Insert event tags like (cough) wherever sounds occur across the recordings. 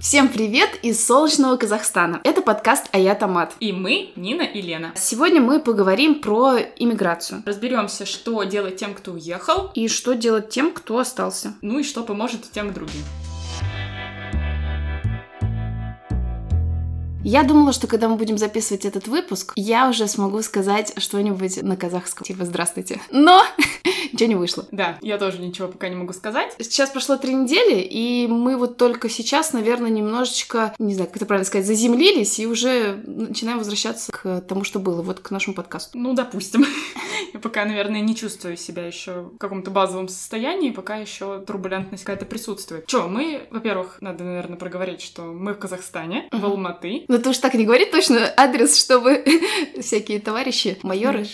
Всем привет из солнечного Казахстана. Это подкаст «А я Томат». И мы, Нина и Лена. Сегодня мы поговорим про иммиграцию. Разберемся, что делать тем, кто уехал. И что делать тем, кто остался. Ну и что поможет тем другим. Я думала, что когда мы будем записывать этот выпуск, я уже смогу сказать что-нибудь на казахском. Типа «Здравствуйте». Но (laughs) ничего не вышло. Да, я тоже ничего пока не могу сказать. Сейчас прошло три недели, и мы вот только сейчас, наверное, немножечко, не знаю, как это правильно сказать, заземлились и уже начинаем возвращаться к тому, что было, вот к нашему подкасту. Ну, допустим. (laughs) Я пока, наверное, не чувствую себя еще в каком-то базовом состоянии, пока еще турбулентность какая-то присутствует. Че, мы, во-первых, надо, наверное, проговорить, что мы в Казахстане, в Алматы, ну, ты уж так не говори точно адрес, чтобы (laughs) всякие товарищи, майоры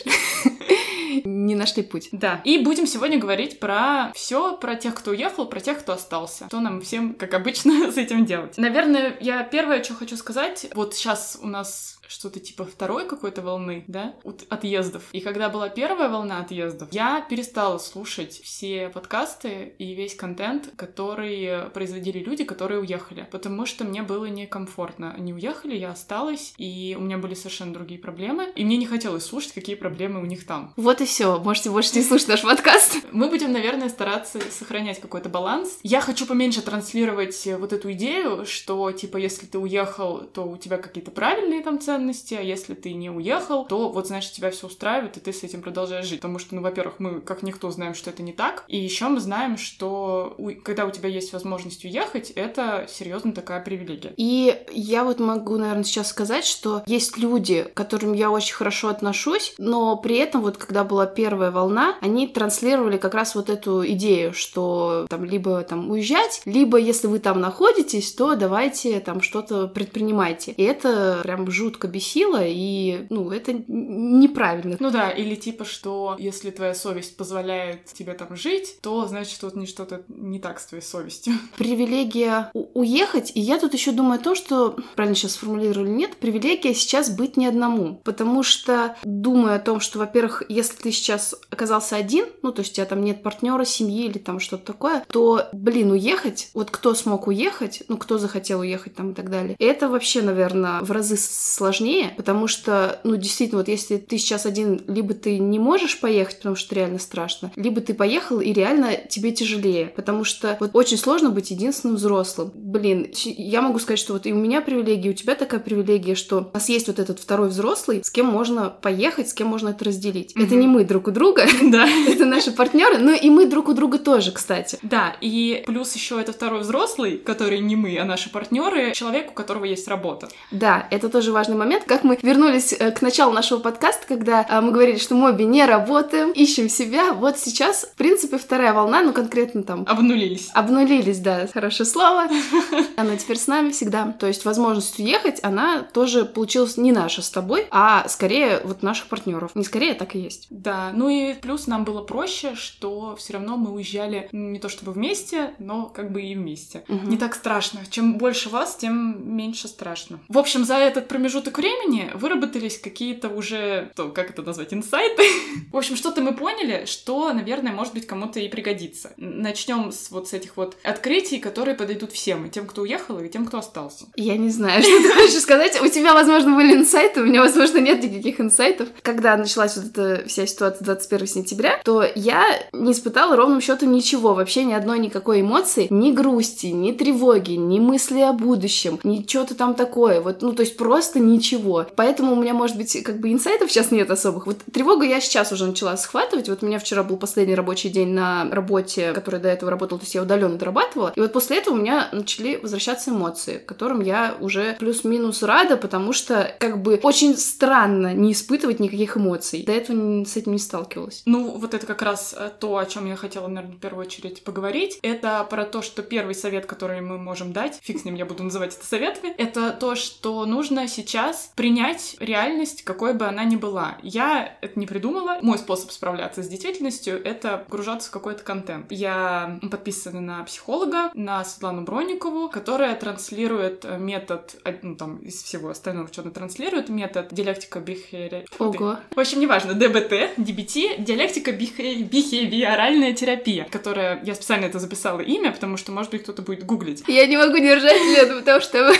(laughs) не нашли путь. Да. И будем сегодня говорить про все, про тех, кто уехал, про тех, кто остался. Что нам всем, как обычно, (laughs) с этим делать? Наверное, я первое, что хочу сказать, вот сейчас у нас что-то типа второй какой-то волны, да, отъездов. И когда была первая волна отъездов, я перестала слушать все подкасты и весь контент, который производили люди, которые уехали, потому что мне было некомфортно. Они уехали, я осталась, и у меня были совершенно другие проблемы, и мне не хотелось слушать, какие проблемы у них там. Вот и все. Можете больше не слушать наш подкаст. Мы будем, наверное, стараться сохранять какой-то баланс. Я хочу поменьше транслировать вот эту идею, что, типа, если ты уехал, то у тебя какие-то правильные там ценности, ценности, а если ты не уехал, то вот, значит, тебя все устраивает, и ты с этим продолжаешь жить. Потому что, ну, во-первых, мы, как никто, знаем, что это не так, и еще мы знаем, что у... когда у тебя есть возможность уехать, это серьезно такая привилегия. И я вот могу, наверное, сейчас сказать, что есть люди, к которым я очень хорошо отношусь, но при этом вот, когда была первая волна, они транслировали как раз вот эту идею, что там либо там уезжать, либо если вы там находитесь, то давайте там что-то предпринимайте. И это прям жутко жутко бесило, и, ну, это неправильно. Ну да, или типа, что если твоя совесть позволяет тебе там жить, то значит, вот не что-то не так с твоей совестью. (laughs) Привилегия уехать, и я тут еще думаю о том, что, правильно сейчас сформулировали, нет, привилегия сейчас быть не одному, потому что думаю о том, что, во-первых, если ты сейчас оказался один, ну, то есть у тебя там нет партнера, семьи или там что-то такое, то, блин, уехать, вот кто смог уехать, ну, кто захотел уехать там и так далее, это вообще, наверное, в разы сложнее сложнее, потому что, ну, действительно, вот если ты сейчас один, либо ты не можешь поехать, потому что реально страшно, либо ты поехал, и реально тебе тяжелее, потому что вот очень сложно быть единственным взрослым. Блин, я могу сказать, что вот и у меня привилегия, и у тебя такая привилегия, что у нас есть вот этот второй взрослый, с кем можно поехать, с кем можно это разделить. Mm-hmm. Это не мы друг у друга, (laughs) да, (laughs) это наши партнеры, но и мы друг у друга тоже, кстати. Да, и плюс еще это второй взрослый, который не мы, а наши партнеры, человек, у которого есть работа. Да, это тоже важный момент момент, как мы вернулись э, к началу нашего подкаста, когда э, мы говорили, что мы обе не работаем, ищем себя. Вот сейчас, в принципе, вторая волна, ну конкретно там... Обнулились. Обнулились, да, хорошее слово. (laughs) Она теперь с нами всегда. То есть возможность уехать, она тоже получилась не наша с тобой, а скорее вот наших партнеров. Не скорее, а так и есть. Да, ну и плюс нам было проще, что все равно мы уезжали не то чтобы вместе, но как бы и вместе. Угу. Не так страшно. Чем больше вас, тем меньше страшно. В общем, за этот промежуток промежуток времени выработались какие-то уже, то, как это назвать, инсайты. (laughs) В общем, что-то мы поняли, что, наверное, может быть, кому-то и пригодится. Начнем с вот с этих вот открытий, которые подойдут всем, и тем, кто уехал, и тем, кто остался. Я не знаю, (laughs) что ты хочешь сказать. У тебя, возможно, были инсайты, у меня, возможно, нет никаких инсайтов. Когда началась вот эта вся ситуация 21 сентября, то я не испытала ровным счетом ничего, вообще ни одной никакой эмоции, ни грусти, ни тревоги, ни мысли о будущем, ни что-то там такое. Вот, ну, то есть просто ничего ничего. Поэтому у меня, может быть, как бы инсайтов сейчас нет особых. Вот тревогу я сейчас уже начала схватывать. Вот у меня вчера был последний рабочий день на работе, который до этого работал, то есть я удаленно дорабатывала. И вот после этого у меня начали возвращаться эмоции, которым я уже плюс-минус рада, потому что как бы очень странно не испытывать никаких эмоций. До этого с этим не сталкивалась. Ну, вот это как раз э, то, о чем я хотела, наверное, в первую очередь поговорить. Это про то, что первый совет, который мы можем дать, фиг с ним, я буду называть это советами, это то, что нужно сейчас сейчас принять реальность, какой бы она ни была. Я это не придумала. Мой способ справляться с действительностью — это погружаться в какой-то контент. Я подписана на психолога, на Светлану Бронникову, которая транслирует э, метод, э, ну, там, из всего остального, что она транслирует, метод диалектика Бихере. Ого. В общем, неважно, ДБТ, DBT — диалектика бихевиоральная терапия, которая... Я специально это записала имя, потому что, может быть, кто-то будет гуглить. Я не могу держать Лену, потому что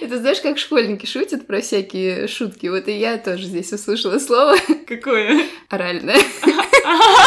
это знаешь, как школьники шутят про всякие шутки. Вот и я тоже здесь услышала слово. Какое? Оральное. (laughs)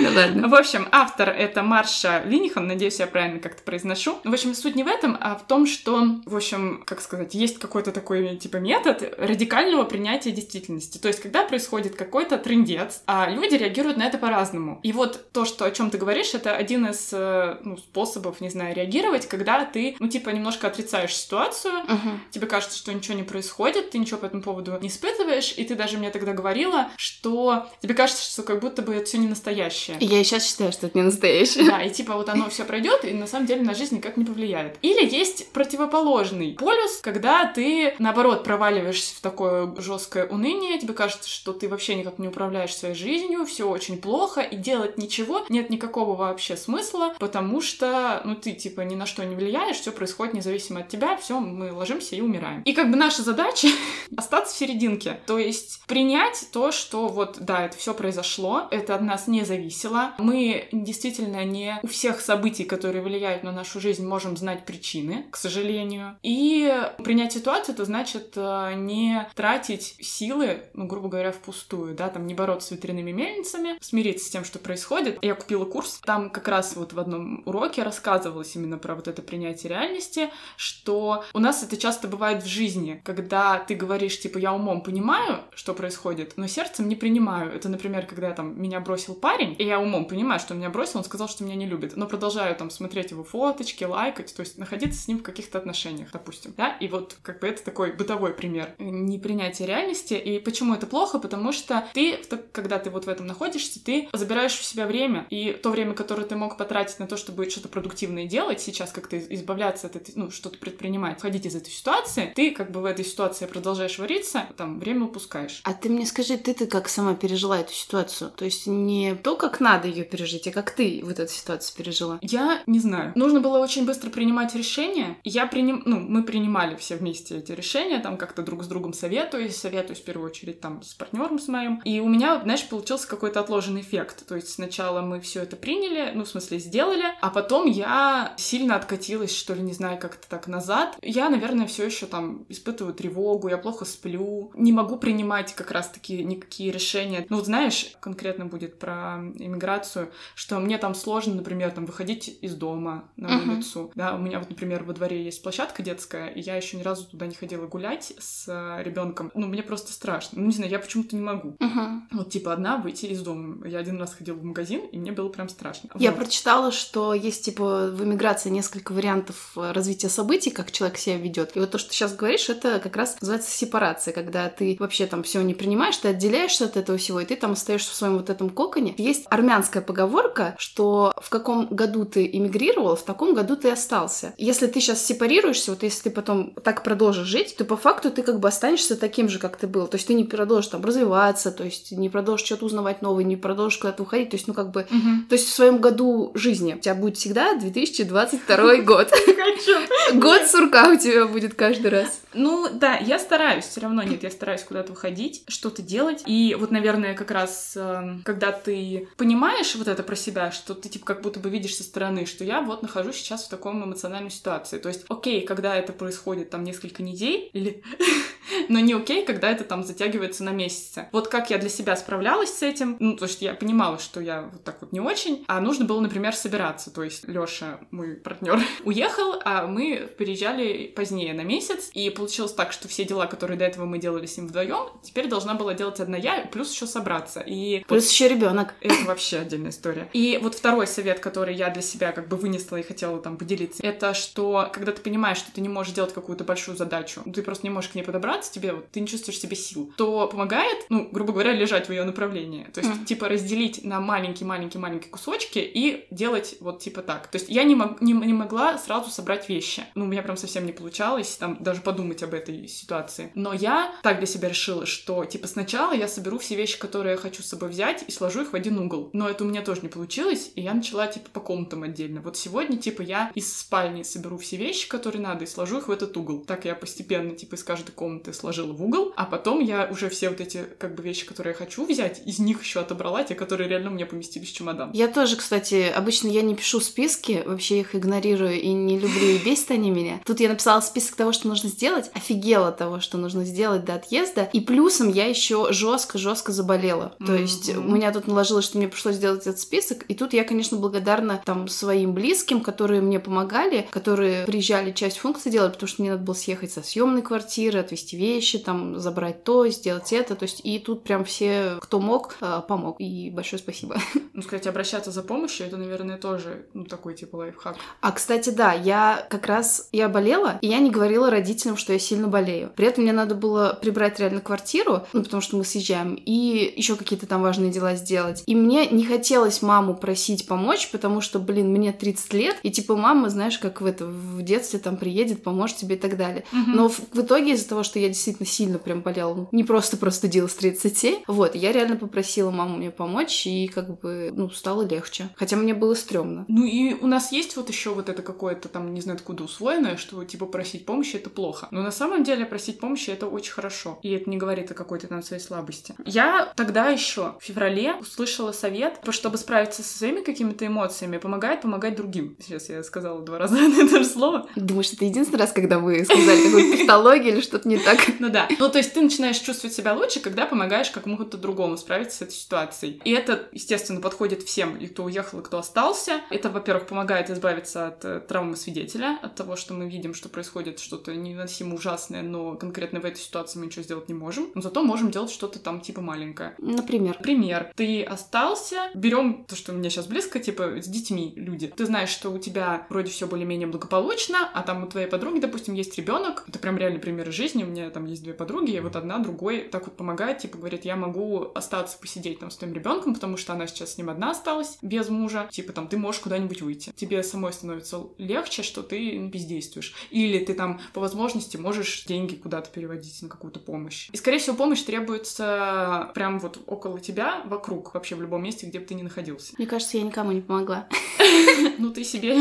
Ну ладно. В общем, автор это Марша Линихан, надеюсь, я правильно как-то произношу. В общем, суть не в этом, а в том, что, в общем, как сказать, есть какой-то такой, типа, метод радикального принятия действительности. То есть, когда происходит какой-то трендец, а люди реагируют на это по-разному. И вот то, что, о чем ты говоришь, это один из э, ну, способов, не знаю, реагировать, когда ты, ну, типа, немножко отрицаешь ситуацию, Мгм. тебе кажется, что ничего не происходит, ты ничего по этому поводу не испытываешь, и ты даже мне тогда говорила, что тебе кажется, что как будто бы это все не настоящее. Я и сейчас считаю, что это не настоящее. Да, и типа вот оно все пройдет, и на самом деле на жизнь никак не повлияет. Или есть противоположный полюс, когда ты, наоборот, проваливаешься в такое жесткое уныние, тебе кажется, что ты вообще никак не управляешь своей жизнью, все очень плохо, и делать ничего нет никакого вообще смысла, потому что, ну, ты, типа, ни на что не влияешь, все происходит независимо от тебя, все, мы ложимся и умираем. И как бы наша задача (laughs) остаться в серединке, то есть принять то, что вот, да, это все произошло, это от нас не зависело, мы действительно не у всех событий, которые влияют на нашу жизнь, можем знать причины, к сожалению. И принять ситуацию, это значит э, не тратить силы, ну, грубо говоря, впустую, да, там не бороться с ветряными мельницами, смириться с тем, что происходит. Я купила курс, там как раз вот в одном уроке рассказывалось именно про вот это принятие реальности, что у нас это часто бывает в жизни, когда ты говоришь, типа, я умом понимаю, что происходит, но сердцем не принимаю. Это, например, когда там меня бросил парень, и я умом понимаю, что меня бросил, он сказал, что меня не любит, но продолжаю там смотреть его фоточки, лайкать, то есть находиться с ним в каких-то отношениях, допустим, да, и вот как бы это такой бытовой пример непринятия реальности, и почему это плохо, потому что ты, когда ты вот в этом находишься, ты забираешь в себя время, и то время, которое ты мог потратить на то, чтобы что-то продуктивное делать, сейчас как-то из- избавляться от этой, ну, что-то предпринимать, ходить из этой ситуации, ты как бы в этой ситуации продолжаешь вариться, там, время упускаешь. А ты мне скажи, ты-то как сама пережила эту ситуацию? То есть не то, как надо ее пережить, а как ты вот эту ситуацию пережила? Я не знаю. Нужно было очень быстро принимать решения. Я приним... Ну, мы принимали все вместе эти решения, там как-то друг с другом советуюсь, советуюсь в первую очередь там с партнером с моим. И у меня, знаешь, получился какой-то отложенный эффект. То есть сначала мы все это приняли, ну, в смысле, сделали, а потом я сильно откатилась, что ли, не знаю, как-то так назад. Я, наверное, все еще там испытываю тревогу, я плохо сплю, не могу принимать как раз-таки никакие решения. Ну, вот знаешь, конкретно будет про иммиграцию, что мне там сложно, например, там выходить из дома на Мгм. улицу. Да, у меня вот, например, во дворе есть площадка детская, и я еще ни разу туда не ходила гулять с ребенком. Ну, мне просто страшно. Ну, не знаю, я почему-то не могу. Мгм. Вот, типа, одна выйти из дома. Я один раз ходила в магазин, и мне было прям страшно. Я Вот. прочитала, что есть, типа, в эмиграции несколько вариантов э, развития событий, как человек себя ведет. И вот то, что ты сейчас говоришь, это как раз называется сепарация, когда ты вообще там все не принимаешь, ты отделяешься от этого всего, и ты там остаешься в своем вот этом коконе. Есть армянская поговорка, что в каком году ты эмигрировал, в таком году ты остался. Если ты сейчас сепарируешься, вот если ты потом так продолжишь жить, то по факту ты как бы останешься таким же, как ты был. То есть ты не продолжишь там развиваться, то есть не продолжишь что-то узнавать новое, не продолжишь куда-то уходить. То есть, ну, как бы Мгм. то есть в своем году жизни у тебя будет всегда 2022 (laughs) год. (laughs) Год сурка у тебя будет каждый раз. Ну, да, я стараюсь, все равно нет, я стараюсь куда-то выходить, что-то делать. И вот, наверное, как раз, эм, ты понимаешь вот это про себя, что ты, типа, как будто бы видишь со стороны, что я вот нахожусь сейчас в таком эмоциональной ситуации. То есть, окей, когда это происходит там несколько недель, (laughs) но не окей, когда это там затягивается на месяцы. Вот как я для себя справлялась с этим, ну, то есть я понимала, что я вот так вот не очень, а нужно было, например, собираться. То есть Лёша, мой партнер, (laughs) уехал, а мы переезжали позднее на месяц, и получилось так, что все дела, которые до этого мы делали с ним вдвоем, теперь должна была делать одна я, плюс еще собраться. И Плюс еще ребенок. Это вообще отдельная история. И вот второй совет, который я для себя как бы вынесла и хотела там поделиться, это что, когда ты понимаешь, что ты не можешь делать какую-то большую задачу, ты просто не можешь к ней подобраться, тебе вот, ты не чувствуешь себе сил, то помогает, ну, грубо говоря, лежать в ее направлении. То есть, Мгм. типа, разделить на маленькие-маленькие-маленькие кусочки и делать вот типа так. То есть я не, мог- не, не могла сразу собрать вещи. Ну, у меня прям совсем не получалось там даже подумать об этой ситуации. Но я так для себя решила, что, типа, сначала я соберу все вещи, которые я хочу с собой взять, и сложу их в один угол. Но это у меня тоже не получилось, и я начала, типа, по комнатам отдельно. Вот сегодня, типа, я из спальни соберу все вещи, которые надо, и сложу их в этот угол. Так я постепенно, типа, из каждой комнаты сложила в угол, а потом я уже все вот эти, как бы, вещи, которые я хочу взять, из них еще отобрала те, которые реально у меня поместились в чемодан. Я тоже, кстати, обычно я не пишу списки, вообще их игнорирую и не люблю, и бесит они меня. Тут я написала список того, что нужно сделать, офигела того, что нужно сделать до отъезда, и плюсом я еще жестко-жестко заболела. То есть у меня тут наложилось, что мне пришлось сделать этот список, и тут я, конечно, благодарна там своим близким, которые мне помогали, которые приезжали часть функций делать, потому что мне надо было съехать со съемной квартиры, отвезти вещи, там забрать то, сделать это, то есть и тут прям все, кто мог, э, помог, и большое спасибо. Ну, сказать, обращаться за помощью, это, наверное, тоже, ну, такой, типа, лайфхак. А, кстати, да, я как раз, я болела, и я не говорила родителям, что я сильно болею. При этом мне надо было прибрать реально квартиру, ну, потому что мы съезжаем, и еще какие-то там важные дела сделать. И мне не хотелось маму просить помочь, потому что, блин, мне 30 лет, и типа мама, знаешь, как в это, в детстве там приедет, поможет тебе и так далее. Угу. Но в, в итоге из-за того, что я действительно сильно прям болела, ну, не просто простудила с 30, вот, я реально попросила маму мне помочь, и как бы, ну, стало легче. Хотя мне было стрёмно. Ну и у нас есть вот еще вот это какое-то там, не знаю, откуда усвоенное, что типа просить помощи это плохо. Но на самом деле просить помощи это очень хорошо. И это не говорит о какой-то там своей слабости. Я тогда еще в феврале услышала совет, чтобы справиться со своими какими-то эмоциями, помогает помогать другим. Сейчас я сказала два раза (laughs) это же слово. Думаешь, это единственный раз, когда вы сказали какую-то (laughs) тавтологию или что-то не так? Ну да. Ну то есть ты начинаешь чувствовать себя лучше, когда помогаешь какому-то другому справиться с этой ситуацией. И это, естественно, подходит всем, и кто уехал, и кто остался. Это, во-первых, помогает избавиться от э, травмы свидетеля, от того, что мы видим, что происходит что-то невыносимо ужасное, но конкретно в этой ситуации мы ничего сделать не можем. Но зато можем делать что-то там типа маленькое. Например? Пример. Ты остался, берем то, что у меня сейчас близко, типа с детьми люди. Ты знаешь, что у тебя вроде все более-менее благополучно, а там у твоей подруги, допустим, есть ребенок. Это прям реальный пример жизни. У меня там есть две подруги, и вот одна другой так вот помогает, типа говорит, я могу остаться посидеть там с твоим ребенком, потому что она сейчас с ним одна осталась, без мужа. Типа там ты можешь куда-нибудь выйти. Тебе самой становится легче, что ты бездействуешь. Или ты там по возможности можешь деньги куда-то переводить на какую-то помощь. И, скорее всего, помощь требуется прям вот около тебя, вокруг, вообще в любом месте, где бы ты ни находился. Мне кажется, я никому не помогла. (laughs) Ну, ты себе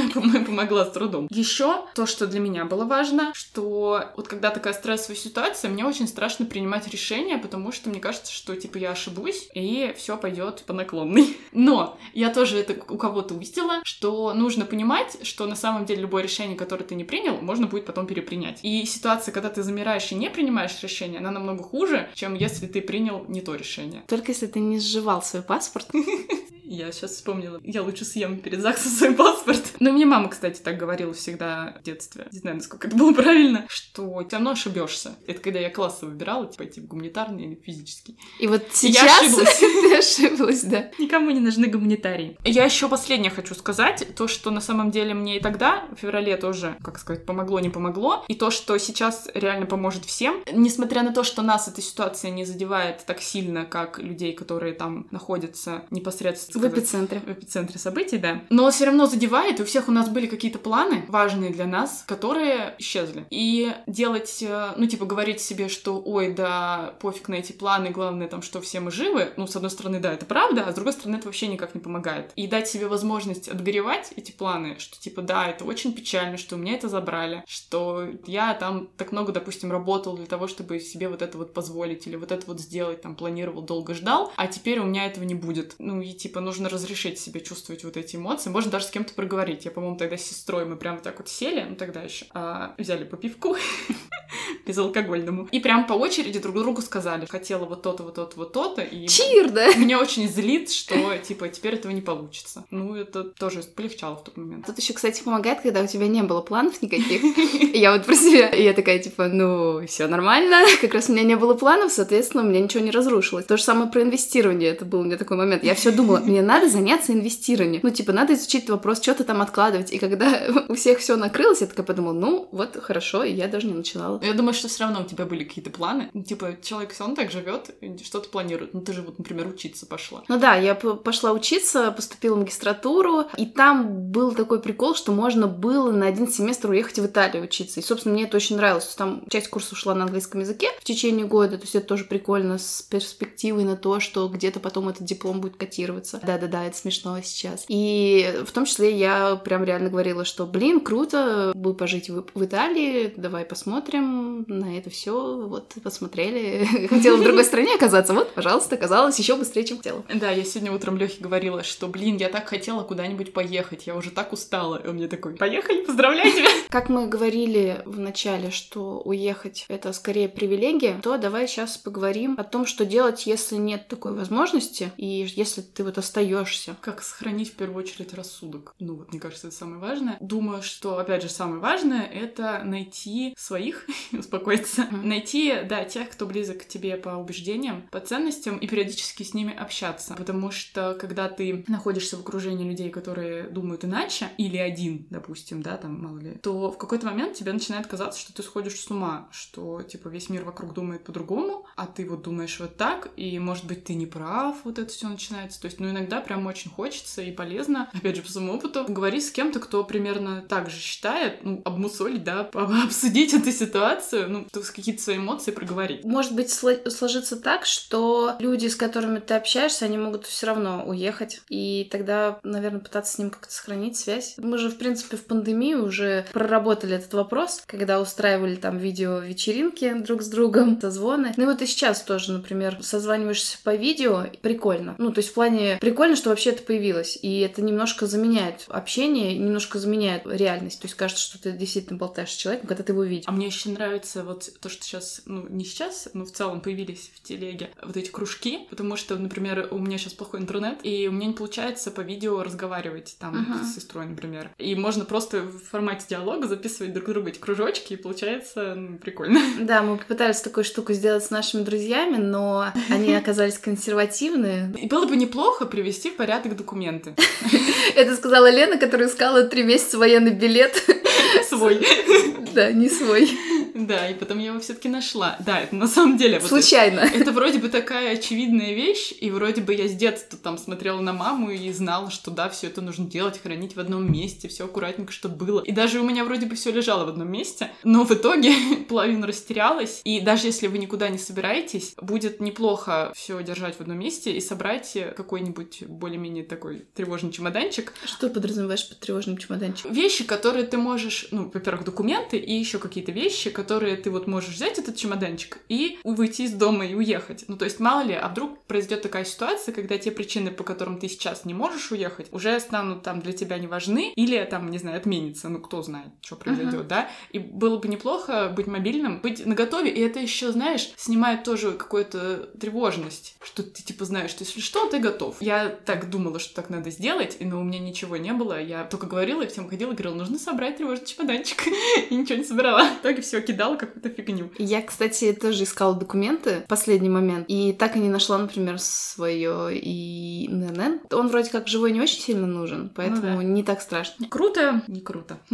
помогла с трудом. Еще то, что для меня было важно, что вот когда такая стрессовая ситуация, мне очень страшно принимать решения, потому что мне кажется, что, типа, я ошибусь, и все пойдет по наклонной. (laughs) Но я тоже это у кого-то увидела, что нужно понимать, что на самом деле любое решение, которое ты не принял, можно будет потом перепринять. И ситуация, когда ты замираешь и не принимаешь решение, она намного хуже, чем если ты принял не то решение. Только если ты не сживал свой паспорт. (laughs) Я сейчас вспомнила. Я лучше съем перед ЗАГСом свой паспорт. Ну, мне мама, кстати, так говорила всегда в детстве. Не знаю, насколько это было правильно, что все равно ошибешься. Это когда я классы выбирала, типа, пойти в гуманитарный или физический. И вот сейчас я ошиблась. (laughs) ты ошиблась, да. Никому не нужны гуманитарии. Я еще последнее хочу сказать. То, что на самом деле мне и тогда, в феврале тоже, как сказать, помогло, не помогло. И то, что сейчас реально поможет всем. Несмотря на то, что нас эта ситуация не задевает так сильно, как людей, которые там находятся непосредственно в эпицентре. В эпицентре событий, да. Но все равно задевает, и у всех у нас были какие-то планы важные для нас, которые исчезли. И делать, э, ну, типа, говорить себе, что, ой, да, пофиг на эти планы, главное там, что все мы живы, ну, с одной стороны, да, это правда, а с другой стороны, это вообще никак не помогает. И дать себе возможность отгоревать эти планы, что, типа, да, это очень печально, что у меня это забрали, что я там так много, допустим, работал для того, чтобы себе вот это вот позволить или вот это вот сделать, там, планировал, долго ждал, а теперь у меня этого не будет. Ну, и, типа, нужно разрешить себе чувствовать вот эти эмоции. Можно даже с кем-то проговорить. Я, по-моему, тогда с сестрой мы прям так вот сели, ну тогда еще, а, взяли по пивку (laughs) безалкогольному. И прям по очереди друг другу сказали, хотела вот то-то, вот то-то, вот то-то. И Чир, да? Меня очень злит, что, типа, теперь этого не получится. Ну, это тоже полегчало в тот момент. Тут еще, кстати, помогает, когда у тебя не было планов никаких. Я вот про себя, и я такая, типа, ну, все нормально. Как раз у меня не было планов, соответственно, у меня ничего не разрушилось. То же самое про инвестирование, это был у меня такой момент. Я все думала, мне надо заняться инвестированием. Ну, типа, надо изучить вопрос, что-то там откладывать. И когда (laughs) у всех все накрылось, я такая подумала, ну, вот хорошо, и я даже не начинала. Я думаю, что все равно у тебя были какие-то планы. Ну, типа, человек все равно так живет, что-то планирует. Ну, ты же вот, например, учиться пошла. Ну да, я пошла учиться, поступила в магистратуру, и там был такой прикол, что можно было на один семестр уехать в Италию учиться. И, собственно, мне это очень нравилось. Там часть курса ушла на английском языке в течение года, то есть это тоже прикольно с перспективой на то, что где-то потом этот диплом будет котироваться. Да-да-да, это смешно сейчас. И в том числе я прям реально говорила, что, блин, круто бы пожить в, в Италии, давай посмотрим на это все. Вот, посмотрели. (laughs) Хотела в другой стране оказаться. Вот, пожалуйста, оказалось еще быстрее, чем хотела. Да, я сегодня утром Лехе говорила, что, блин, я так хотела куда-нибудь поехать, я уже так устала. И он мне такой, поехали, поздравляю тебя. (laughs) Как мы говорили в начале, что уехать — это скорее привилегия, то давай сейчас поговорим о том, что делать, если нет такой возможности, и если ты вот остаешься. Как сохранить в первую очередь рассудок. Ну вот, мне кажется, это самое важное. Думаю, что, опять же, самое важное — это найти своих, (laughs) успокоиться, найти, да, тех, кто близок к тебе по убеждениям, по ценностям, и периодически с ними общаться. Потому что, когда ты находишься в окружении людей, которые думают иначе, или один, допустим, да, там, мало ли, то в какой-то момент тебе начинает казаться, что ты сходишь с ума, что, типа, весь мир вокруг думает по-другому, а ты вот думаешь вот так, и, может быть, ты не прав, вот это все начинается. То есть, ну, иногда прям очень хочется и полезно, опять же, по своему опыту, говорить с кем-то, кто примерно так же считает, ну, обмусолить, да, (laughs) обсудить эту ситуацию, ну, какие-то свои эмоции проговорить. Может быть, сложится так, что люди, с которыми ты общаешься, они могут все равно уехать, и тогда, наверное, пытаться с ним как-то сохранить связь. Мы же, в принципе, в пандемию уже проработали этот вопрос, когда устраивали там видео-вечеринки друг с другом, созвоны. Ну и вот и сейчас тоже, например, созваниваешься по видео, прикольно. Ну, то есть в плане прикольно, что вообще это появилось, и это немножко заменяет общение, немножко заменяет реальность. То есть кажется, что ты действительно болтаешь с человеком, когда ты его видишь. А мне еще нравится вот то, что сейчас, ну, не сейчас, но в целом появились в телеге вот эти кружки, потому что, например, у меня сейчас плохой интернет, и у меня не получается по видео разговаривать там uh-huh. с сестрой, например. И можно просто в формате диалога записывать друг другу эти кружочки, и получается ну, прикольно. (laughs) Да, мы попытались такую штуку сделать с нашими друзьями, но они оказались консервативны. И было бы неплохо привести в порядок документы. (laughs) Это сказала Лена, которая искала три месяца военный билет. Свой. Да, не свой. (laughs) Да, и потом я его все-таки нашла. Да, это на самом деле... Случайно. Вот (laughs) это, это вроде бы такая очевидная вещь, и вроде бы я с детства там смотрела на маму и знала, что да, все это нужно делать, хранить в одном месте, все аккуратненько, чтобы было. И даже у меня вроде бы все лежало в одном месте, но в итоге (laughs) половина растерялась. И даже если вы никуда не собираетесь, будет неплохо все держать в одном месте и собрать какой-нибудь более-менее такой тревожный чемоданчик. Что подразумеваешь под тревожным чемоданчиком? Вещи, которые ты можешь, ну, во-первых, документы и еще какие-то вещи, которые ты вот можешь взять этот чемоданчик и выйти из дома и уехать. Ну, то есть, мало ли, а вдруг произойдет такая ситуация, когда те причины, по которым ты сейчас не можешь уехать, уже станут там для тебя не важны, или там, не знаю, отменится, ну, кто знает, что произойдет, uh-huh. да? И было бы неплохо быть мобильным, быть наготове, и это еще, знаешь, снимает тоже какую-то тревожность, что ты, типа, знаешь, что если что, ты готов. Я так думала, что так надо сделать, но у меня ничего не было, я только говорила и всем ходила, говорила, нужно собрать тревожный чемоданчик, (laughs) и ничего не собирала. В итоге все кидала какую-то фигню. Я, кстати, тоже искала документы в последний момент, и так и не нашла, например, свое и ННН. Он вроде как живой не очень сильно нужен, поэтому ну, да. не так страшно. Круто? Не круто. (laughs)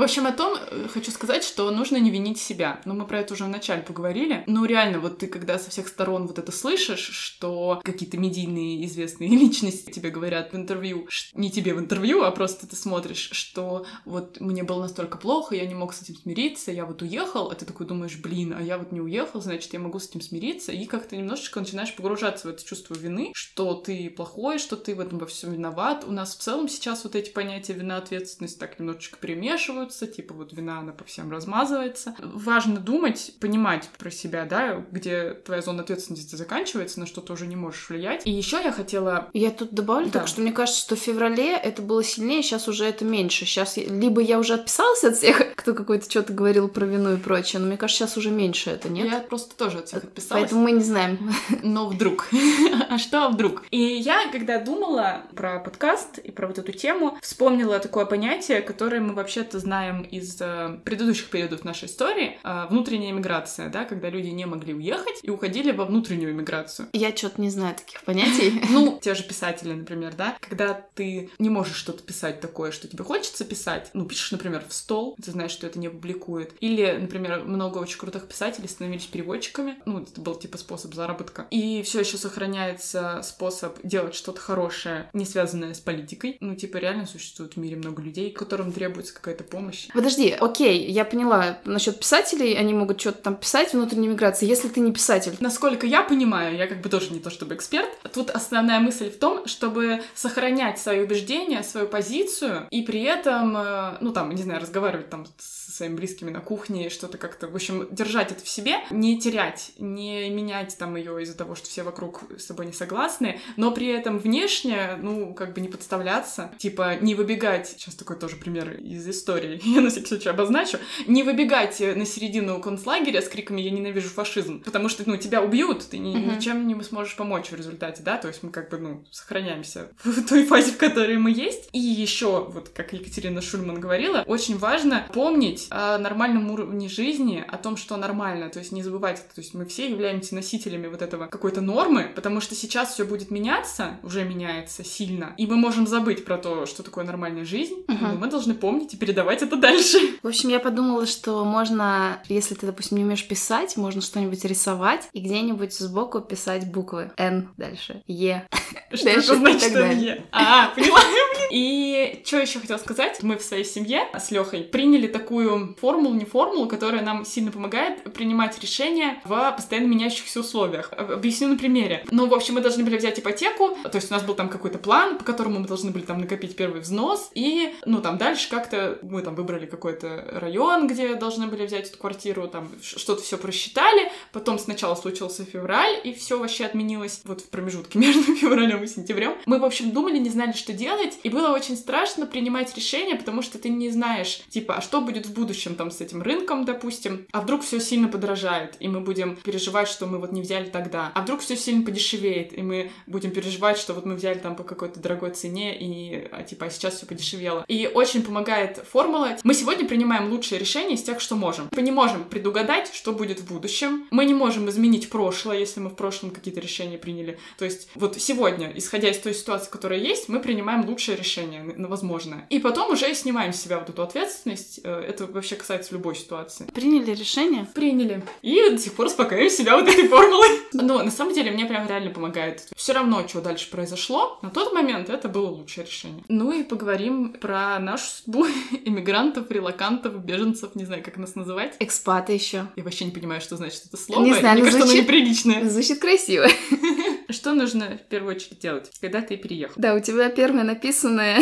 В общем, о том э, хочу сказать, что нужно не винить себя. Но ну, мы про это уже вначале поговорили. Ну, реально, вот ты когда со всех сторон вот это слышишь, что какие-то медийные известные (laughs) личности тебе говорят в интервью, не тебе в интервью, а просто ты смотришь, что вот мне было настолько плохо, я не мог с этим смириться, я вот уехал, а ты такой думаешь, блин, а я вот не уехал, значит, я могу с этим смириться, и как-то немножечко начинаешь погружаться в это чувство вины, что ты плохой, что ты в этом во всем виноват. У нас в целом сейчас вот эти понятия вина, ответственность так немножечко перемешивают, размазываются, типа вот вина, она по всем размазывается. Важно думать, понимать про себя, да, где твоя зона ответственности заканчивается, на что ты уже не можешь влиять. И еще я хотела... Я тут добавлю да. так, что мне кажется, что в феврале это было сильнее, сейчас уже это меньше. Сейчас либо я уже отписалась от всех, (laughs) кто какой-то что-то говорил про вину и прочее, но мне кажется, сейчас уже меньше это, нет? Я просто тоже от всех отписалась. Поэтому мы не знаем. (laughs) Но вдруг. (laughs) а что вдруг? И я, когда думала про подкаст и про вот эту тему, вспомнила такое понятие, которое мы вообще-то знаем знаем из э, предыдущих периодов нашей истории, э, внутренняя миграция, да, когда люди не могли уехать и уходили во внутреннюю миграцию. Я что-то не знаю таких понятий. (laughs) Ну, те же писатели, например, да, когда ты не можешь что-то писать такое, что тебе хочется писать, ну, пишешь, например, в стол, ты знаешь, что это не публикует. Или, например, много очень крутых писателей становились переводчиками, ну, это был типа способ заработка. И все еще сохраняется способ делать что-то хорошее, не связанное с политикой. Ну, типа, реально существует в мире много людей, которым требуется какая-то помощь. Подожди, окей, я поняла. Насчет писателей, они могут что-то там писать внутренней миграции, если ты не писатель. Насколько я понимаю, я как бы тоже не то чтобы эксперт, тут основная мысль в том, чтобы сохранять свои убеждения, свою позицию, и при этом, э, ну там, не знаю, разговаривать там со своими близкими на кухне, что-то как-то, в общем, держать это в себе, не терять, не менять там ее из-за того, что все вокруг с тобой не согласны, но при этом внешне, ну, как бы не подставляться, типа не выбегать, сейчас такой тоже пример из истории, (laughs) я на всякий случай обозначу, не выбегать на середину концлагеря с криками «я ненавижу фашизм», потому что, ну, тебя убьют, ты ни, Мгм. ничем не сможешь помочь в результате, да, то есть мы как бы, ну, сохраняемся (laughs) в той фазе, в которой мы есть. И еще, вот как Екатерина Шульман говорила, очень важно помнить о нормальном уровне жизни, о том, что нормально, то есть не забывать, то есть мы все являемся носителями вот этого какой-то нормы, потому что сейчас все будет меняться, уже меняется сильно, и мы можем забыть про то, что такое нормальная жизнь, Мгм. но мы должны помнить и передавать это дальше. В общем, я подумала, что можно, если ты, допустим, не умеешь писать, можно что-нибудь рисовать и где-нибудь сбоку писать буквы Н дальше, Е. (laughs) Что это значит. МЕ? А, (laughs) поняла, блин. И что еще хотела сказать? Мы в своей семье с Лехой приняли такую формулу, не формулу, которая нам сильно помогает принимать решения в постоянно меняющихся условиях. Об- Объясню на примере. Ну, в общем, мы должны были взять ипотеку, то есть у нас был там какой-то план, по которому мы должны были там накопить первый взнос, и, ну, там дальше как-то мы там выбрали какой-то район, где должны были взять эту квартиру, там что-то все просчитали, потом сначала случился февраль, и все вообще отменилось вот в промежутке (laughs) между февралем и сентябрем. Мы, в общем, думали, не знали, что делать, и было очень страшно принимать решения, потому что ты не знаешь, типа, а что будет в будущем там с этим рынком, допустим, а вдруг все сильно подорожает, и мы будем переживать, что мы вот не взяли тогда, а вдруг все сильно подешевеет, и мы будем переживать, что вот мы взяли там по какой-то дорогой цене, и а, типа, а сейчас все подешевело. И очень помогает формула. Мы сегодня принимаем лучшие решения из тех, что можем. Мы не можем предугадать, что будет в будущем. Мы не можем изменить прошлое, если мы в прошлом какие-то решения приняли. То есть вот сегодня, исходя из той ситуации, которая есть, мы принимаем лучшее решение, возможное. И потом уже снимаем с себя вот эту ответственность. Э, Это вообще касается любой ситуации. Приняли решение? Приняли. И до сих пор успокаиваем себя вот этой формулой. Но на самом деле мне прям реально помогает. Все равно, что дальше произошло, на тот момент это было лучшее решение. Ну и поговорим про нашу судьбу (laughs) иммигрантов, релакантов, беженцев, не знаю, как нас называть. Экспаты еще. Я вообще не понимаю, что значит это слово. Не знаю, Мне ну кажется, оно звучит- неприличное. Звучит красиво. (laughs) Что нужно в первую очередь делать, когда ты переехал? Да, у тебя первое написанное.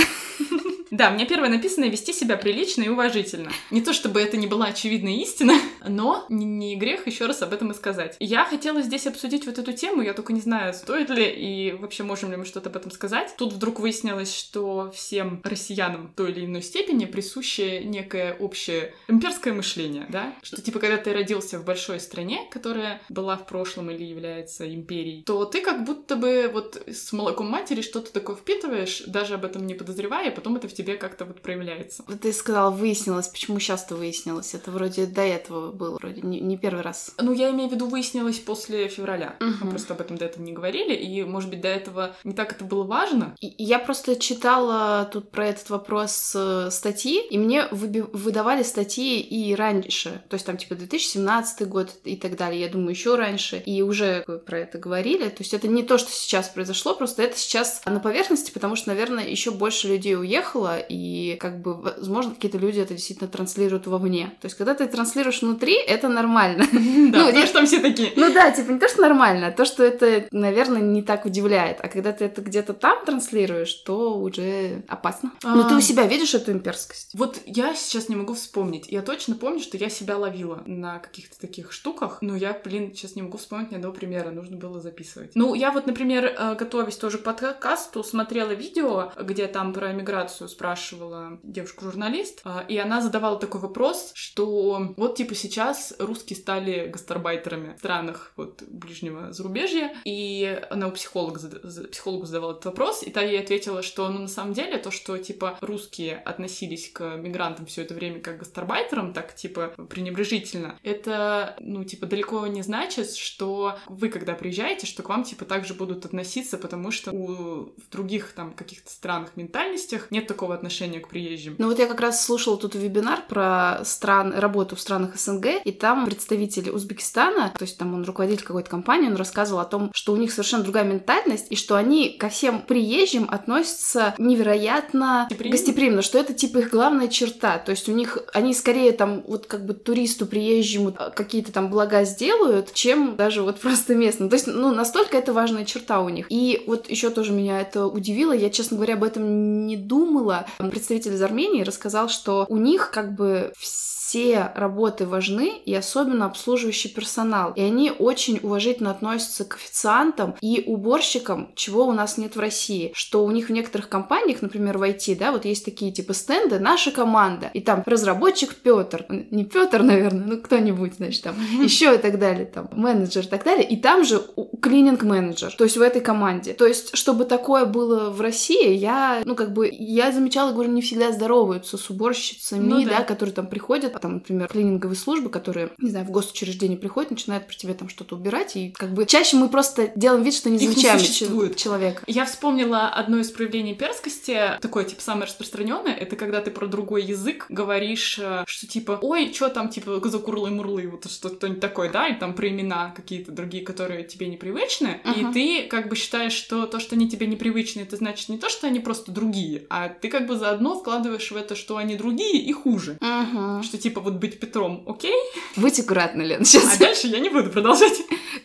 Да, мне первое написано вести себя прилично и уважительно. Не то чтобы это не была очевидная истина, (laughs) но не, грех еще раз об этом и сказать. Я хотела здесь обсудить вот эту тему, я только не знаю, стоит ли и вообще можем ли мы что-то об этом сказать. Тут вдруг выяснилось, что всем россиянам в той или иной степени присуще некое общее имперское мышление, да? Что типа, когда ты родился в большой стране, которая была в прошлом или является империей, то ты как будто бы вот с молоком матери что-то такое впитываешь, даже об этом не подозревая, и потом это в тебе как-то вот проявляется. Ты сказала, выяснилось. Почему сейчас-то выяснилось? Это вроде до этого было, вроде не, не первый раз. Ну, я имею в виду, выяснилось после февраля. Мгм. Мы просто об этом до этого не говорили, и, может быть, до этого не так это было важно. И- Я просто читала тут про этот вопрос э, статьи, и мне выби- выдавали статьи и раньше, то есть там типа 2017 год и так далее, я думаю, еще раньше, и уже про это говорили, то есть это не то, что сейчас произошло, просто это сейчас на поверхности, потому что, наверное, еще больше людей уехало, и как бы, возможно, какие-то люди это действительно транслируют вовне. То есть когда ты транслируешь внутри, это нормально. (laughs) Да, Ну, потому я- что там все такие. Ну да, типа не то, что нормально, а то, что это, наверное, не так удивляет. А когда ты это где-то там транслируешь, то уже опасно. А. Но ты у себя видишь эту имперскость? Вот я сейчас не могу вспомнить. Я точно помню, что я себя ловила на каких-то таких штуках, но я, блин, сейчас не могу вспомнить ни одного примера, нужно было записывать. Ну, я вот, например, э, готовясь тоже к подкасту, смотрела видео, где там про миграцию спрашивала девушку-журналист, э, и она задавала такой вопрос, что вот, типа, сейчас русские стали гастарбайтерами в странах вот ближнего зарубежья, и она у психолога, психологу задавала этот вопрос, и та ей ответила, что, ну, на самом деле, то, что, типа, русские относились к мигрантам все это время как гастарбайтерам, так, типа, пренебрежительно, это, ну, типа, далеко не значит, что вы, когда приезжаете, что к вам, типа, также будут относиться, потому что у, в других, там, каких-то странах ментальностях нет такого отношения к приезжим. Ну, вот я как раз слушала тут вебинар про стран, работу в странах СНГ, и там представитель Узбекистана, то есть там он руководитель какой-то компании, он рассказывал о том, что у них совершенно другая ментальность, и что они ко всем приезжим относятся невероятно гостеприимно, гостеприимно что это типа их главная черта. То есть у них они скорее там вот как бы туристу приезжему какие-то там блага сделают, чем даже вот просто местным. То есть, ну, настолько это важная черта у них. И вот еще тоже меня это удивило. Я, честно говоря, об этом не думала. Представитель из Армении рассказал, что у них как бы все все работы важны, и особенно обслуживающий персонал. И они очень уважительно относятся к официантам и уборщикам, чего у нас нет в России. Что у них в некоторых компаниях, например, в IT, да, вот есть такие типа стенды «Наша команда», и там разработчик Петр, не Петр, наверное, ну кто-нибудь, значит, там, (laughs) еще и так далее, там, менеджер и так далее, и там же клининг-менеджер, то есть в этой команде. То есть, чтобы такое было в России, я, ну, как бы, я замечала, говорю, не всегда здороваются с уборщицами, ну, да. да, которые там приходят, там, например, клининговые службы, которые, не знаю, в госучреждение приходят, начинают при тебе там что-то убирать, и как бы чаще мы просто делаем вид, что не замечаем не человека. Я вспомнила одно из проявлений перскости, такое, типа, самое распространенное, это когда ты про другой язык говоришь, э, что типа, ой, что там, типа, закурлы-мурлы, вот что-то такое, да, или там про имена какие-то другие, которые тебе непривычны, uh-huh. и ты как бы считаешь, что то, что они тебе непривычны, это значит не то, что они просто другие, а ты как бы заодно вкладываешь в это, что они другие и хуже. Uh-huh. Что типа вот быть Петром, окей? Будь аккуратна, Лен, сейчас. А дальше я не буду продолжать.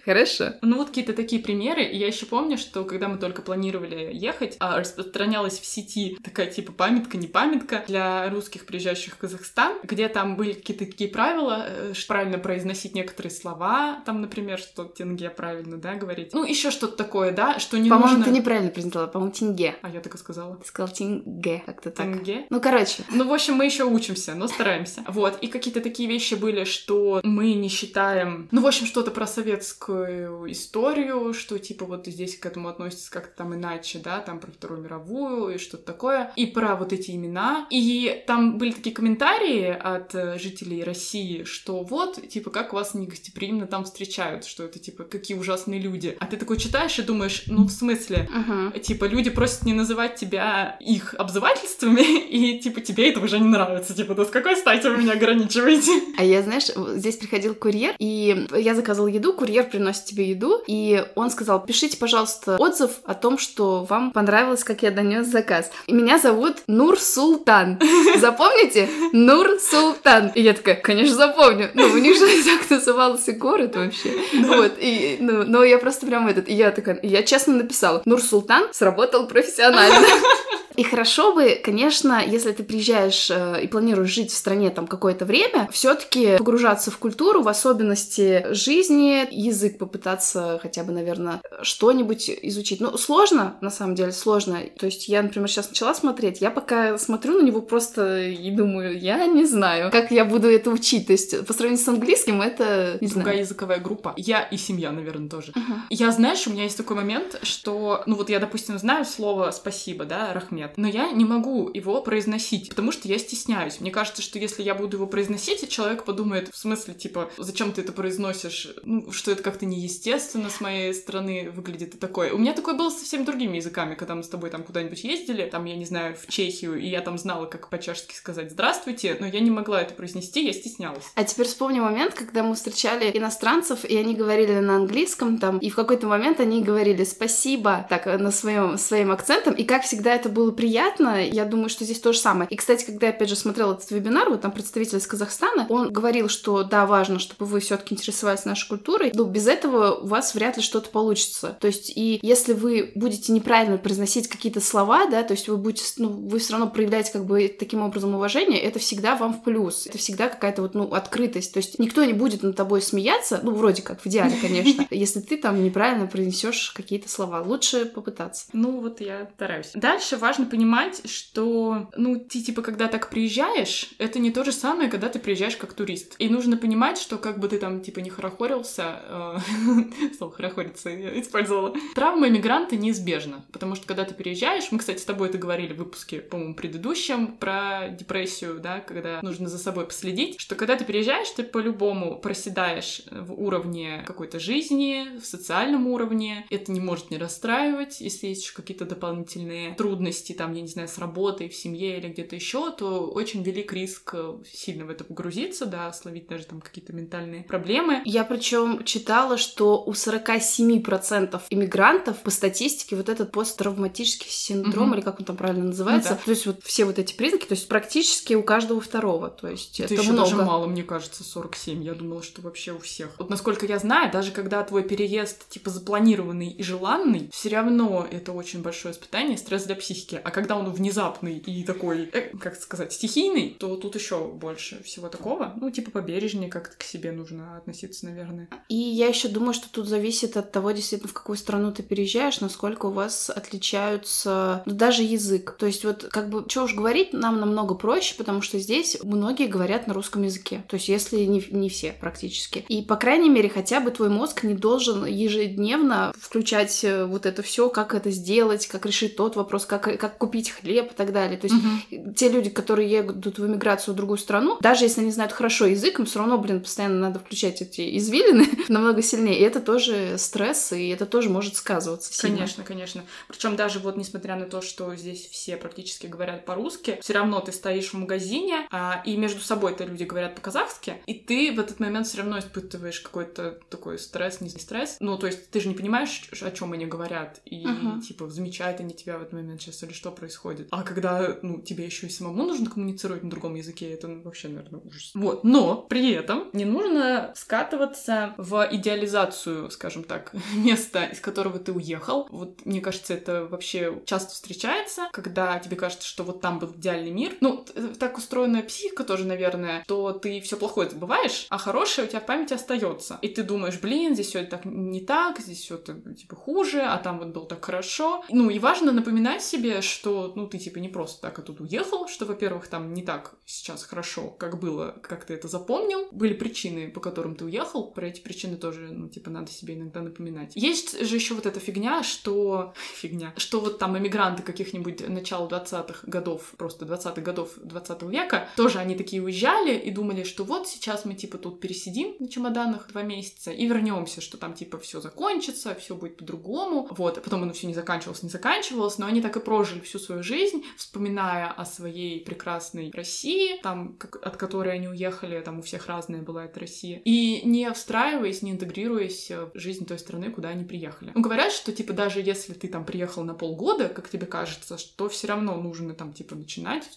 Хорошо. Ну вот какие-то такие примеры. И я еще помню, что когда мы только планировали ехать, а, распространялась в сети такая типа памятка, не памятка для русских, приезжающих в Казахстан, где там были какие-то такие правила, э, правильно произносить некоторые слова, там, например, что тенге правильно, да, говорить. Ну, еще что-то такое, да, что не по-моему, нужно... ты неправильно произнесла, по-моему, тенге. А я так и сказала. Ты сказал тенге, как-то так. Тенге? Ну, короче. Ну, в общем, мы еще учимся, но стараемся. Вот, и какие-то такие вещи были, что мы не считаем... Ну, в общем, что-то про советскую историю, что, типа, вот здесь к этому относится как-то там иначе, да, там про Вторую мировую и что-то такое, и про вот эти имена. И там были такие комментарии от э, жителей России, что вот, типа, как вас негостеприимно там встречают, что это, типа, какие ужасные люди. А ты такой читаешь и думаешь, ну, в смысле? Uh-huh. Типа, люди просят не называть тебя их обзывательствами, (laughs) и, типа, тебе это уже не нравится. Типа, да с какой стати вы меня ограничиваете? А я, знаешь, здесь приходил курьер, и я заказывал еду, курьер приносит тебе еду, и он сказал, пишите, пожалуйста, отзыв о том, что вам понравилось, как я донес заказ. И меня зовут Нур Султан. (laughs) Запомните? Нур Султан. И я такая, конечно, запомню. Ну, у них же (laughs) так назывался город вообще. Вот, и, ну, но я просто прям этот, и я такая, я честно написала, Нур Султан сработал профессионально. (laughs) И хорошо бы, конечно, если ты приезжаешь э, и планируешь жить в стране там какое-то время, все-таки погружаться в культуру, в особенности жизни, язык попытаться хотя бы, наверное, что-нибудь изучить. Ну, сложно, на самом деле, сложно. То есть я, например, сейчас начала смотреть, я пока смотрю на него просто и думаю, я не знаю, как я буду это учить. То есть по сравнению с английским это, не Другая знаю. языковая группа. Я и семья, наверное, тоже. Uh-huh. Я, знаешь, у меня есть такой момент, что, ну вот я, допустим, знаю слово «спасибо», да, «рахмет», нет. Но я не могу его произносить, потому что я стесняюсь. Мне кажется, что если я буду его произносить, человек подумает, в смысле, типа, зачем ты это произносишь? Ну, что это как-то неестественно с моей стороны выглядит и такое. У меня такое было со всеми другими языками, когда мы с тобой там куда-нибудь ездили, там, я не знаю, в Чехию, и я там знала, как по-чешски сказать «здравствуйте», но я не могла это произнести, я стеснялась. А теперь вспомни момент, когда мы встречали иностранцев, и они говорили на английском там, и в какой-то момент они говорили «спасибо», так, на своем, своим акцентом, и как всегда это было приятно. Я думаю, что здесь то же самое. И, кстати, когда я, опять же, смотрела этот вебинар, вот там представитель из Казахстана, он говорил, что да, важно, чтобы вы все таки интересовались нашей культурой, но без этого у вас вряд ли что-то получится. То есть, и если вы будете неправильно произносить какие-то слова, да, то есть вы будете, ну, вы все равно проявляете как бы таким образом уважение, это всегда вам в плюс. Это всегда какая-то вот, ну, открытость. То есть никто не будет над тобой смеяться, ну, вроде как, в идеале, конечно, (laughs) если ты там неправильно произнесешь какие-то слова. Лучше попытаться. Ну, вот я стараюсь. Дальше важно понимать, что, ну, ты, типа, когда так приезжаешь, это не то же самое, когда ты приезжаешь как турист. И нужно понимать, что как бы ты там, типа, не хорохорился, э, (laughs) слово хорохориться я использовала, травма иммигранта неизбежна, потому что когда ты переезжаешь, мы, кстати, с тобой это говорили в выпуске, по-моему, предыдущем, про депрессию, да, когда нужно за собой последить, что когда ты переезжаешь, ты по-любому проседаешь в уровне какой-то жизни, в социальном уровне, это не может не расстраивать, если есть еще какие-то дополнительные трудности, там, я не знаю, с работой, в семье или где-то еще, то очень велик риск э, сильно в это погрузиться, да, словить даже там какие-то ментальные проблемы. Я причем читала, что у 47% иммигрантов по статистике вот этот посттравматический синдром, угу. или как он там правильно называется, ну, да. то есть вот все вот эти признаки, то есть практически у каждого второго, то есть это, это еще много. даже мало, мне кажется, 47, я думала, что вообще у всех. Вот насколько я знаю, даже когда твой переезд типа запланированный и желанный, все равно это очень большое испытание, стресс для психики. А когда он внезапный и такой, э, как сказать, стихийный, то тут еще больше всего такого. Ну, типа побережнее как-то к себе нужно относиться, наверное. И я еще думаю, что тут зависит от того, действительно, в какую страну ты переезжаешь, насколько у вас отличаются ну, даже язык. То есть вот как бы, что уж говорить, нам намного проще, потому что здесь многие говорят на русском языке. То есть если не, не все практически. И, по крайней мере, хотя бы твой мозг не должен ежедневно включать э, вот это все, как это сделать, как решить тот вопрос, как, как купить хлеб и так далее. То есть угу. те люди, которые едут в эмиграцию в другую страну, даже если они знают хорошо язык, им все равно, блин, постоянно надо включать эти извилины (laughs) намного сильнее. И это тоже стресс, и это тоже может сказываться. Сильно. Конечно, конечно. Причем даже вот несмотря на то, что здесь все практически говорят по-русски, все равно ты стоишь в магазине, а, и между собой-то люди говорят по-казахски, и ты в этот момент все равно испытываешь какой-то такой стресс, не стресс. Ну, то есть ты же не понимаешь, о чем они говорят, и uh-huh. типа замечают они тебя в этот момент сейчас или что происходит. А когда, ну, тебе еще и самому нужно коммуницировать на другом языке, это ну, вообще, наверное, ужас. Вот. Но при этом не нужно скатываться в идеализацию, скажем так, (laughs) места, из которого ты уехал. Вот, мне кажется, это вообще часто встречается, когда тебе кажется, что вот там был идеальный мир. Ну, так устроена психика тоже, наверное, то ты все плохое забываешь, а хорошее у тебя в памяти остается. И ты думаешь, блин, здесь все так не так, здесь все типа хуже, а там вот было так хорошо. Ну, и важно напоминать себе, что, ну, ты типа не просто так оттуда уехал, что, во-первых, там не так сейчас хорошо, как было, как ты это запомнил. Были причины, по которым ты уехал, про эти причины тоже, ну, типа, надо себе иногда напоминать. Есть же еще вот эта фигня, что... (laughs) Фигня. Что вот там эмигранты каких-нибудь начала 20-х годов, просто 20-х годов 20 века, тоже они такие уезжали и думали, что вот сейчас мы, типа, тут пересидим на чемоданах два месяца и вернемся, что там, типа, все закончится, все будет по-другому. Вот, потом оно все не заканчивалось, не заканчивалось, но они так и прожили всю свою жизнь, вспоминая о своей прекрасной России, там, как, от которой они уехали, там у всех разная была эта Россия, и не встраиваясь, не интегрируясь в жизнь той страны, куда они приехали. Ну, говорят, что, типа, даже если ты там приехал на полгода, как тебе кажется, что все равно нужно там, типа, начинать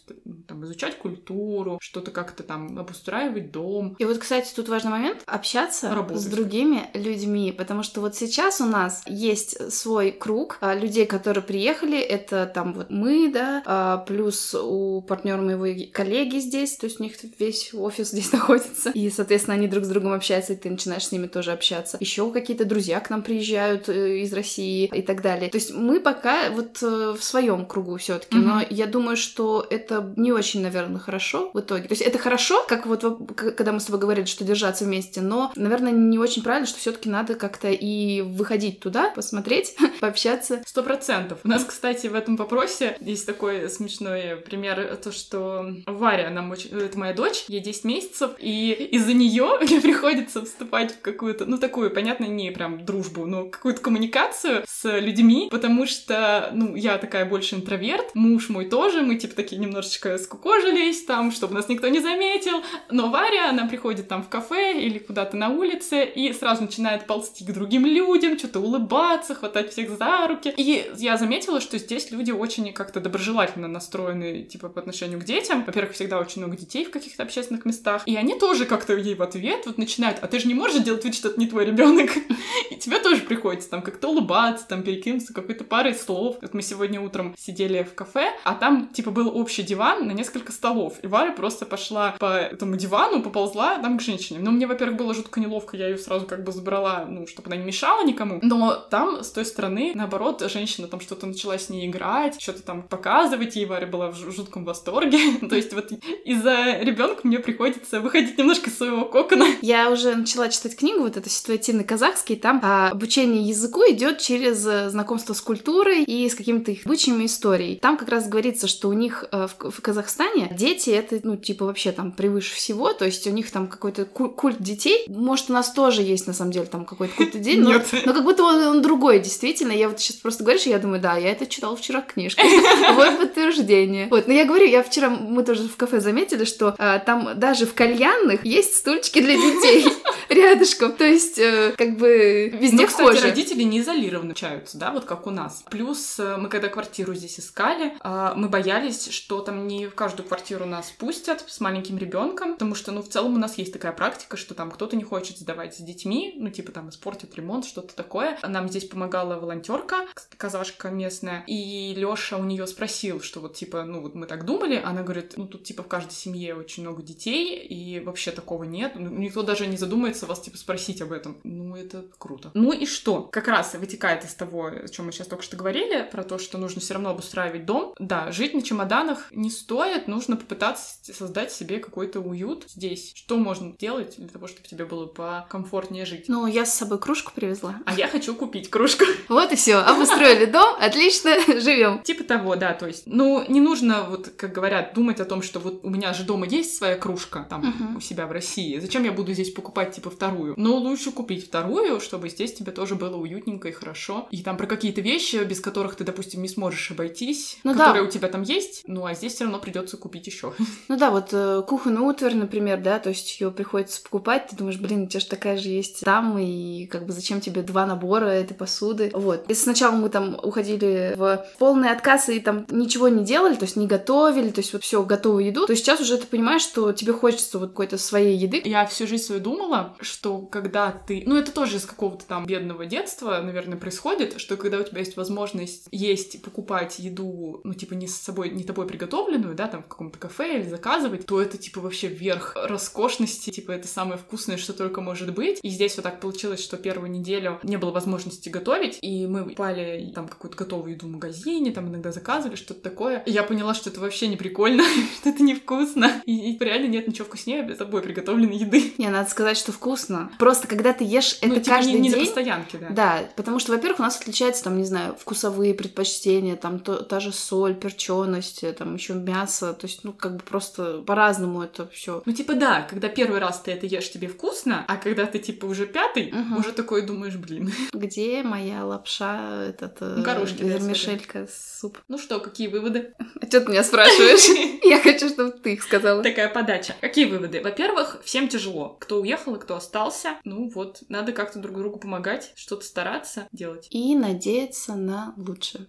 там, изучать культуру, что-то как-то там обустраивать дом. И вот, кстати, тут важный момент — общаться Работать. с другими людьми, потому что вот сейчас у нас есть свой круг а, людей, которые приехали, это там вот мы, да, а, плюс у партнера моего коллеги здесь, то есть у них весь офис (laughs) здесь находится, и, соответственно, они друг с другом общаются, и ты начинаешь с ними тоже общаться. Еще какие-то друзья к нам приезжают э, из России и так далее. То есть мы пока вот э, в своем кругу все-таки, mm-hmm. но я думаю, что это не очень, наверное, хорошо в итоге. То есть это хорошо, как вот когда мы с тобой говорили, что держаться вместе, но, наверное, не очень правильно, что все-таки надо как-то и выходить туда, посмотреть, (laughs) пообщаться. Сто процентов. У нас, кстати, в этом вопросе есть такой смешной пример, то, что Варя, нам очень... это моя дочь, ей 10 месяцев, и из-за нее (laughs) мне приходится вступать в какую-то, ну, такую, понятно, не прям дружбу, но какую-то коммуникацию с людьми, потому что, ну, я такая больше интроверт, муж мой тоже, мы, типа, такие немножечко скукожились там, чтобы нас никто не заметил, но Варя, она приходит там в кафе или куда-то на улице и сразу начинает ползти к другим людям, что-то улыбаться, хватать всех за руки. И я заметила, что здесь люди очень как-то доброжелательно настроены, типа, по отношению к детям. Во-первых, всегда очень много детей в каких-то общественных местах, и они тоже как-то ей в ответ вот начинают, а ты же не можешь делать вид, что это не твой ребенок, (laughs) и тебя тоже приходится там как-то улыбаться, там перекинуться какой-то парой слов. Вот мы сегодня утром сидели в кафе, а там, типа, был общий диван на несколько столов. И Варя просто пошла по этому дивану, поползла там к женщине. Ну, мне, во-первых, было жутко неловко, я ее сразу как бы забрала, ну, чтобы она не мешала никому. Но там, с той стороны, наоборот, женщина там что-то начала с ней играть, что-то там показывать, и Варя была в жутком восторге. (laughs) То есть вот из-за ребенка мне приходится выходить немножко из своего кокона. (laughs) Я уже начала читать книгу, вот это ситуативный казахский, там а, обучение языку идет через э, знакомство с культурой и с какими-то их обычаями историей. Там как раз говорится, что у них э, в, в Казахстане дети это, ну, типа, вообще там превыше всего, то есть у них там какой-то культ детей. Может, у нас тоже есть, на самом деле, там какой-то культ (laughs) детей, но, но как будто он, он другой, действительно. Я вот сейчас просто говоришь, я думаю, да, я это читала вчера книжку. (laughs) Вот подтверждение. Вот, но я говорю, я вчера, мы тоже в кафе заметили, что а, там даже в кальянных есть стульчики для детей рядышком. То есть, э, как бы везде ну, кстати, родители не изолированно общаются, да, вот как у нас. Плюс э, мы когда квартиру здесь искали, э, мы боялись, что там не в каждую квартиру нас пустят с маленьким ребенком, потому что, ну, в целом у нас есть такая практика, что там кто-то не хочет сдавать с детьми, ну, типа там испортит ремонт, что-то такое. Нам здесь помогала волонтерка, казашка местная, и Лёша у нее спросил, что вот типа, ну, вот мы так думали, она говорит, ну, тут типа в каждой семье очень много детей, и вообще такого нет, ну, никто даже не задумается вас, типа, спросить об этом. Ну, это круто. Ну и что? Как раз вытекает из того, о чем мы сейчас только что говорили, про то, что нужно все равно обустраивать дом. Да, жить на чемоданах не стоит, нужно попытаться создать себе какой-то уют здесь. Что можно делать для того, чтобы тебе было покомфортнее жить? Ну, я с собой кружку привезла. А я хочу купить кружку. (laughs) Вот и все. Обустроили дом, отлично, (laughs) живем. Типа того, да, то есть, ну, не нужно, вот, как говорят, думать о том, что вот у меня же дома есть своя кружка, там, у себя в России. Зачем я буду здесь покупать, типа, вторую? Но лучше купить вторую, чтобы здесь тебе тоже было уютненько и хорошо. И там про какие-то вещи, без которых ты, допустим, не сможешь обойтись, ну, которые да. у тебя там есть, ну, а здесь все равно придется купить еще. Ну да, вот э, кухонную утварь, например, да, то есть ее приходится покупать, ты думаешь, блин, у тебя же такая же есть там, и как бы зачем тебе два набора этой посуды? Вот. Если сначала мы там уходили в полный отказ и там ничего не делали, то есть не готовили, то есть вот все готовую еду, то сейчас уже ты понимаешь, что тебе хочется вот какой-то своей еды. Я всю жизнь свою думала, что когда ты... Ну, это тоже из какого-то там бедного детства, наверное, происходит, что когда у тебя есть возможность есть, покупать еду, ну, типа, не с собой, не тобой приготовленную, да, там, в каком-то кафе или заказывать, то это, типа, вообще верх роскошности, типа, это самое вкусное, что только может быть. И здесь вот так получилось, что первую неделю не было возможности готовить, и мы пали там какую-то готовую еду в магазине, там иногда заказывали что-то такое. И я поняла, что это вообще не прикольно, (laughs) что это невкусно. И, и реально нет ничего вкуснее без тобой приготовленной еды. Не, надо сказать, что вкусно. Просто когда ты ешь ну, это типа каждый не, не день... на постоянке, да. Да, потому что, во-первых, у нас отличается, там, не знаю, вкусовые предпочтения, там, то, та же соль, перченость, там, еще мясо, то есть, ну, как бы просто по-разному это все. Ну, типа, да, когда первый раз ты это ешь, тебе вкусно, а когда ты, типа, уже пятый, угу. уже такой думаешь, блин. Где моя лапша, этот... Э, Горошки, вермишелька, суп. Ну что, какие выводы? (laughs) А что ты меня спрашиваешь? (laughs) Я хочу, чтобы ты их сказала. Такая подача. Какие выводы? Во-первых, всем тяжело. Кто уехал и кто остался, ну вот, надо как-то друг другу помогать, что-то стараться делать. И надеяться на лучшее.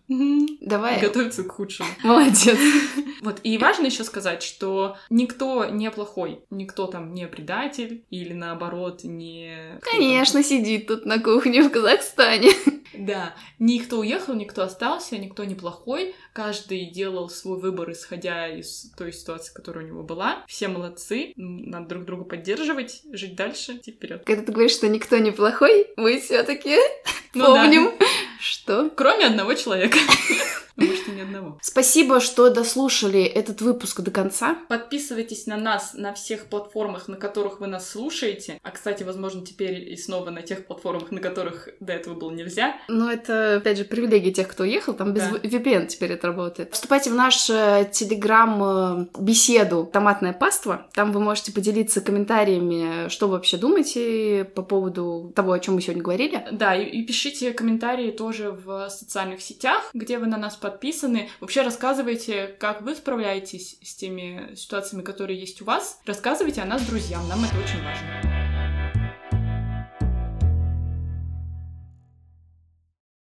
Давай. Готовиться к худшему. (laughs) Молодец. (laughs) Вот, и важно еще сказать, что никто не плохой, никто там не предатель или наоборот не... Конечно, сидит тут на кухне в Казахстане. Да, никто уехал, никто остался, никто не плохой, каждый делал свой выбор, исходя из той ситуации, которая у него была. Все молодцы, надо друг друга поддерживать, жить дальше, идти вперед. Когда ты говоришь, что никто не плохой, мы все-таки ну, помним, да. что... Кроме одного человека. (laughs) Может, и ни одного. Спасибо, что дослушали этот выпуск до конца. Подписывайтесь на нас на всех платформах, на которых вы нас слушаете. А, кстати, возможно, теперь и снова на тех платформах, на которых до этого было нельзя. Но это, опять же, привилегия тех, кто уехал. Там без да. VPN теперь это работает. Вступайте в наш э, телеграм-беседу э, «Томатная паства». Там вы можете поделиться комментариями, что вы вообще думаете по поводу того, о чем мы сегодня говорили. Да, и, и пишите комментарии тоже в социальных сетях, где вы на нас подписаны. Вообще рассказывайте, как вы справляетесь с теми ситуациями, которые есть у вас. Рассказывайте о нас друзьям, нам это очень важно.